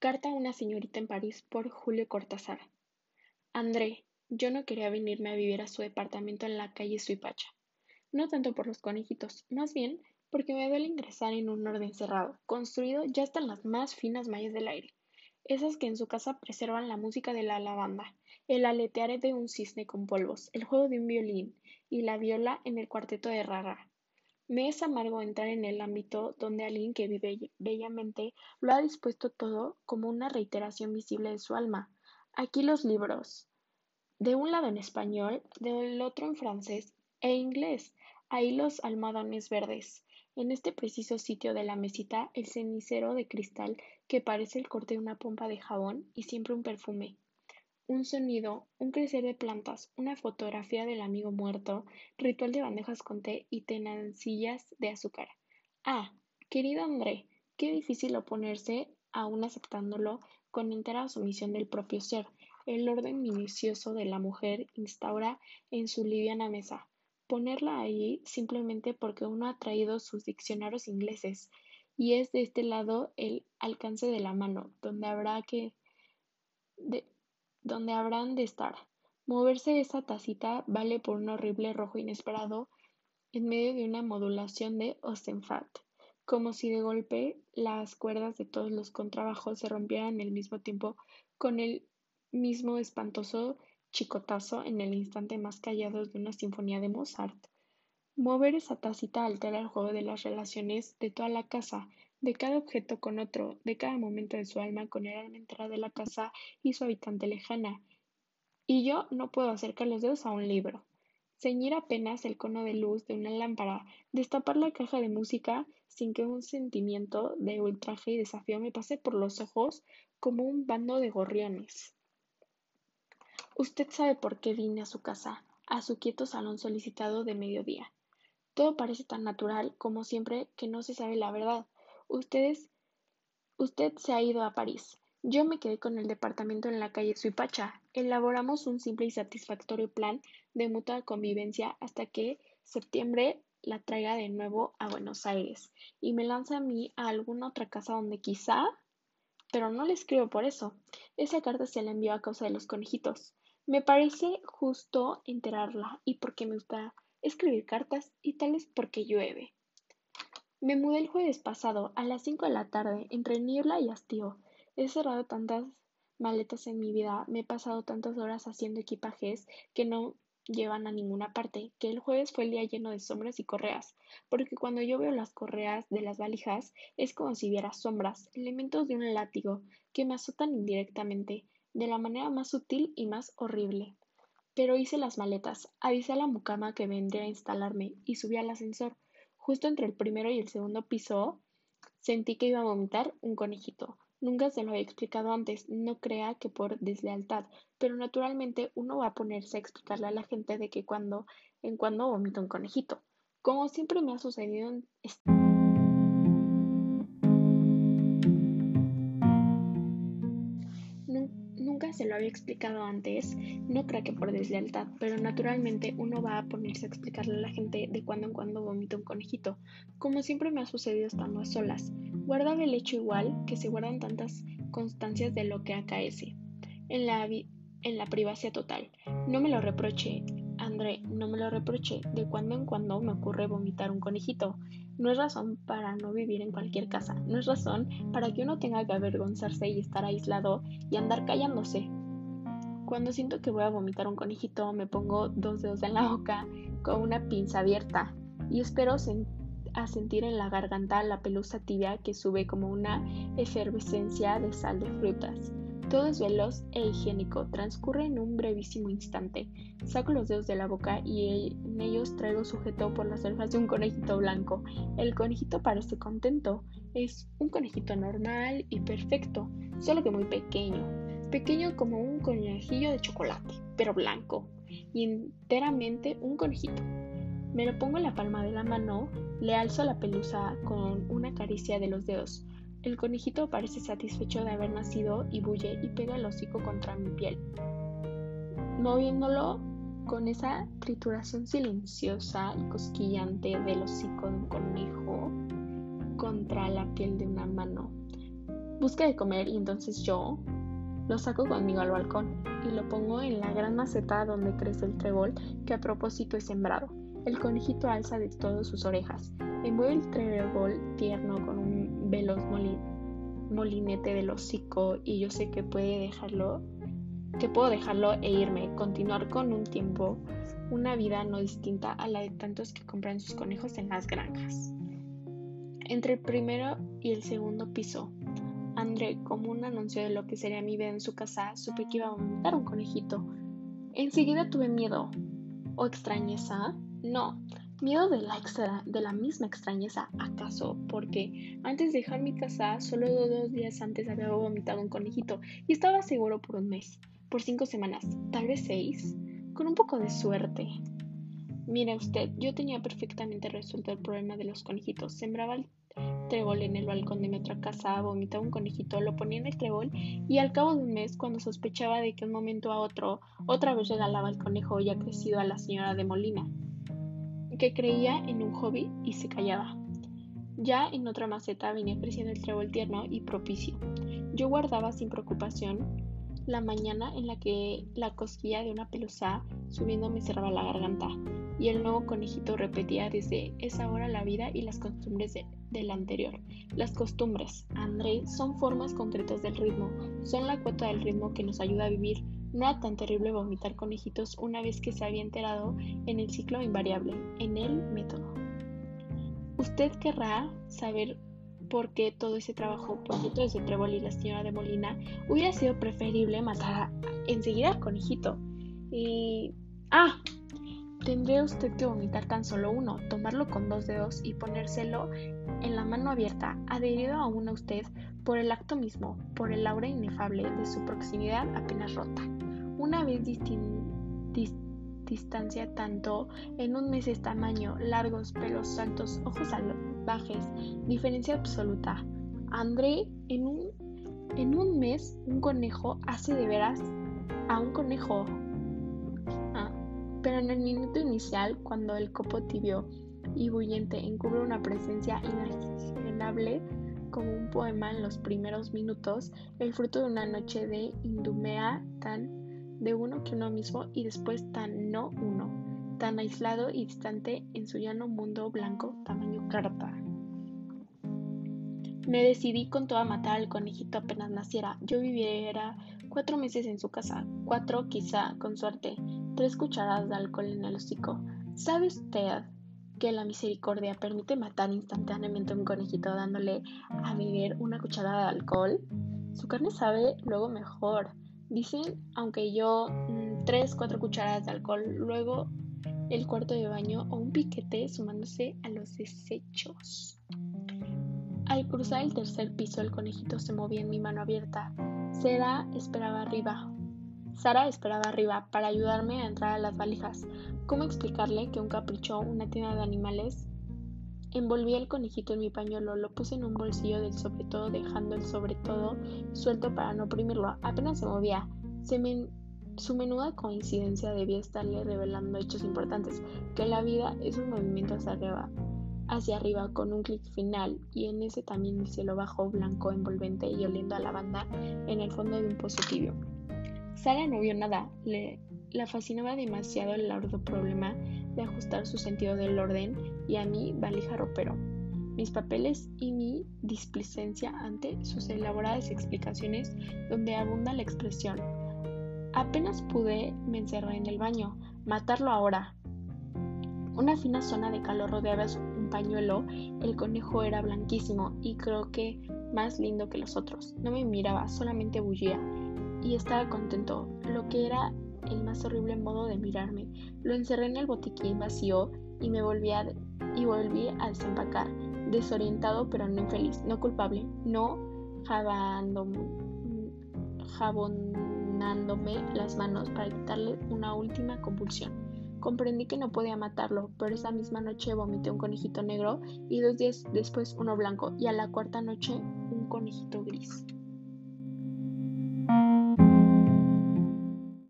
Carta a una señorita en París por Julio Cortázar. André, yo no quería venirme a vivir a su departamento en la calle Suipacha. No tanto por los conejitos, más bien porque me duele ingresar en un orden cerrado, construido ya hasta en las más finas mallas del aire, esas que en su casa preservan la música de la lavanda, el aletear de un cisne con polvos, el juego de un violín y la viola en el cuarteto de Rara. Me es amargo entrar en el ámbito donde alguien que vive bellamente lo ha dispuesto todo como una reiteración visible de su alma. Aquí los libros, de un lado en español, del otro en francés e inglés, ahí los almohadones verdes. En este preciso sitio de la mesita, el cenicero de cristal que parece el corte de una pompa de jabón y siempre un perfume un sonido, un crecer de plantas, una fotografía del amigo muerto, ritual de bandejas con té y tenancillas de azúcar. Ah, querido André, qué difícil oponerse aún aceptándolo con entera sumisión del propio ser. El orden minucioso de la mujer instaura en su liviana mesa. Ponerla allí simplemente porque uno ha traído sus diccionarios ingleses y es de este lado el alcance de la mano, donde habrá que donde habrán de estar. Moverse esa tacita vale por un horrible rojo inesperado en medio de una modulación de Ostenfat, como si de golpe las cuerdas de todos los contrabajos se rompieran al mismo tiempo con el mismo espantoso chicotazo en el instante más callado de una sinfonía de Mozart. Mover esa tacita altera el juego de las relaciones de toda la casa, de cada objeto con otro, de cada momento de su alma con el alma entera de la casa y su habitante lejana. Y yo no puedo acercar los dedos a un libro, ceñir apenas el cono de luz de una lámpara, destapar la caja de música sin que un sentimiento de ultraje y desafío me pase por los ojos como un bando de gorriones. Usted sabe por qué vine a su casa, a su quieto salón solicitado de mediodía. Todo parece tan natural como siempre que no se sabe la verdad, Ustedes, usted se ha ido a París. Yo me quedé con el departamento en la calle Suipacha. Elaboramos un simple y satisfactorio plan de mutua convivencia hasta que septiembre la traiga de nuevo a Buenos Aires y me lanza a mí a alguna otra casa donde quizá, pero no le escribo por eso. Esa carta se la envió a causa de los conejitos. Me parece justo enterarla y porque me gusta escribir cartas y tal es porque llueve. Me mudé el jueves pasado, a las cinco de la tarde, entre niebla y hastío. He cerrado tantas maletas en mi vida, me he pasado tantas horas haciendo equipajes que no llevan a ninguna parte, que el jueves fue el día lleno de sombras y correas, porque cuando yo veo las correas de las valijas es como si viera sombras, elementos de un látigo, que me azotan indirectamente, de la manera más sutil y más horrible. Pero hice las maletas, avisé a la mucama que vendría a instalarme y subí al ascensor. Justo entre el primero y el segundo piso sentí que iba a vomitar un conejito. Nunca se lo había explicado antes, no crea que por deslealtad, pero naturalmente uno va a ponerse a explicarle a la gente de que cuando en cuando vomita un conejito. Como siempre me ha sucedido en se lo había explicado antes, no creo que por deslealtad, pero naturalmente uno va a ponerse a explicarle a la gente de cuando en cuando vomita un conejito, como siempre me ha sucedido estando a solas. Guardaba el hecho igual que se guardan tantas constancias de lo que acaece. En la, en la privacidad total. No me lo reproche, André, no me lo reproche. De cuando en cuando me ocurre vomitar un conejito. No es razón para no vivir en cualquier casa. No es razón para que uno tenga que avergonzarse y estar aislado y andar callándose. Cuando siento que voy a vomitar un conejito, me pongo dos dedos en la boca con una pinza abierta y espero a sentir en la garganta la pelusa tibia que sube como una efervescencia de sal de frutas. Todo es veloz e higiénico, transcurre en un brevísimo instante. Saco los dedos de la boca y en ellos traigo sujeto por las orejas de un conejito blanco. El conejito parece contento. Es un conejito normal y perfecto, solo que muy pequeño. Pequeño como un conejillo de chocolate, pero blanco. Y enteramente un conejito. Me lo pongo en la palma de la mano, le alzo la pelusa con una caricia de los dedos. El conejito parece satisfecho de haber nacido y bulle y pega el hocico contra mi piel, moviéndolo con esa trituración silenciosa y cosquillante del hocico de un conejo contra la piel de una mano. Busca de comer y entonces yo lo saco conmigo al balcón y lo pongo en la gran maceta donde crece el trébol que a propósito es sembrado. El conejito alza de todas sus orejas. Envuelve el trébol tierno con un veloz molinete del hocico y yo sé que puede dejarlo, que puedo dejarlo e irme, continuar con un tiempo, una vida no distinta a la de tantos que compran sus conejos en las granjas. Entre el primero y el segundo piso, André, como un anuncio de lo que sería mi vida en su casa, supe que iba a montar un conejito. Enseguida tuve miedo. ¿O extrañeza? No, miedo de la, extra, de la misma extrañeza, ¿acaso? Porque antes de dejar mi casa, solo dos días antes había vomitado un conejito y estaba seguro por un mes, por cinco semanas, tal vez seis, con un poco de suerte. Mira usted, yo tenía perfectamente resuelto el problema de los conejitos. Sembraba el trébol en el balcón de mi otra casa, vomitaba un conejito, lo ponía en el trébol y al cabo de un mes, cuando sospechaba de que un momento a otro otra vez regalaba el conejo ya crecido a la señora de Molina, que creía en un hobby y se callaba. Ya en otra maceta venía creciendo el trébol tierno y propicio. Yo guardaba sin preocupación la mañana en la que la cosquilla de una pelusa subiendo me cerraba la garganta y el nuevo conejito repetía desde esa hora la vida y las costumbres de, del anterior. Las costumbres, André, son formas concretas del ritmo, son la cuota del ritmo que nos ayuda a vivir. Era tan terrible vomitar conejitos una vez que se había enterado en el ciclo invariable, en el método. Usted querrá saber por qué todo ese trabajo, por todo ese trébol y la señora de Molina, hubiera sido preferible matar enseguida al conejito. Y... ¡Ah! Tendría usted que vomitar tan solo uno, tomarlo con dos dedos y ponérselo en la mano abierta, adherido aún a usted por el acto mismo, por el aura inefable de su proximidad apenas rota. Una vez distancia tanto, en un mes es tamaño, largos pelos altos, ojos salvajes, diferencia absoluta. André, en un, en un mes, un conejo hace de veras a un conejo pero en el minuto inicial, cuando el copo tibio y bullente encubre una presencia inimaginable como un poema en los primeros minutos, el fruto de una noche de indumea tan de uno que uno mismo y después tan no uno, tan aislado y distante en su llano mundo blanco tamaño carta. Me decidí con toda matar al conejito apenas naciera. Yo viviera cuatro meses en su casa, cuatro quizá, con suerte, tres cucharadas de alcohol en el hocico. ¿Sabe usted que la misericordia permite matar instantáneamente a un conejito dándole a beber una cucharada de alcohol? Su carne sabe luego mejor. Dicen, aunque yo, mm, tres, cuatro cucharadas de alcohol, luego el cuarto de baño o un piquete sumándose a los desechos. Al cruzar el tercer piso, el conejito se movía en mi mano abierta. Sara esperaba arriba, Sara esperaba arriba para ayudarme a entrar a las valijas. ¿Cómo explicarle que un capricho, una tienda de animales? Envolví el conejito en mi pañuelo, lo puse en un bolsillo del sobre todo, dejando el sobre todo suelto para no oprimirlo. Apenas se movía. su menuda coincidencia debía estarle revelando hechos importantes, que la vida es un movimiento hacia arriba, hacia arriba con un clic final, y en ese también el cielo bajo, blanco, envolvente y oliendo a lavanda en el fondo de un pozo tibio. Sara no vio nada, le, la fascinaba demasiado el largo problema de ajustar su sentido del orden y a mí valija ropero. Mis papeles y mi displicencia ante sus elaboradas explicaciones donde abunda la expresión. Apenas pude, me encerré en el baño. Matarlo ahora. Una fina zona de calor rodeaba un pañuelo. El conejo era blanquísimo y creo que más lindo que los otros. No me miraba, solamente bullía y estaba contento, lo que era el más horrible modo de mirarme. Lo encerré en el botiquín vacío y me volví a, y volví a desempacar, desorientado pero no infeliz, no culpable, no jabonándome las manos para quitarle una última convulsión. Comprendí que no podía matarlo, pero esa misma noche vomité un conejito negro y dos días después uno blanco y a la cuarta noche un conejito gris.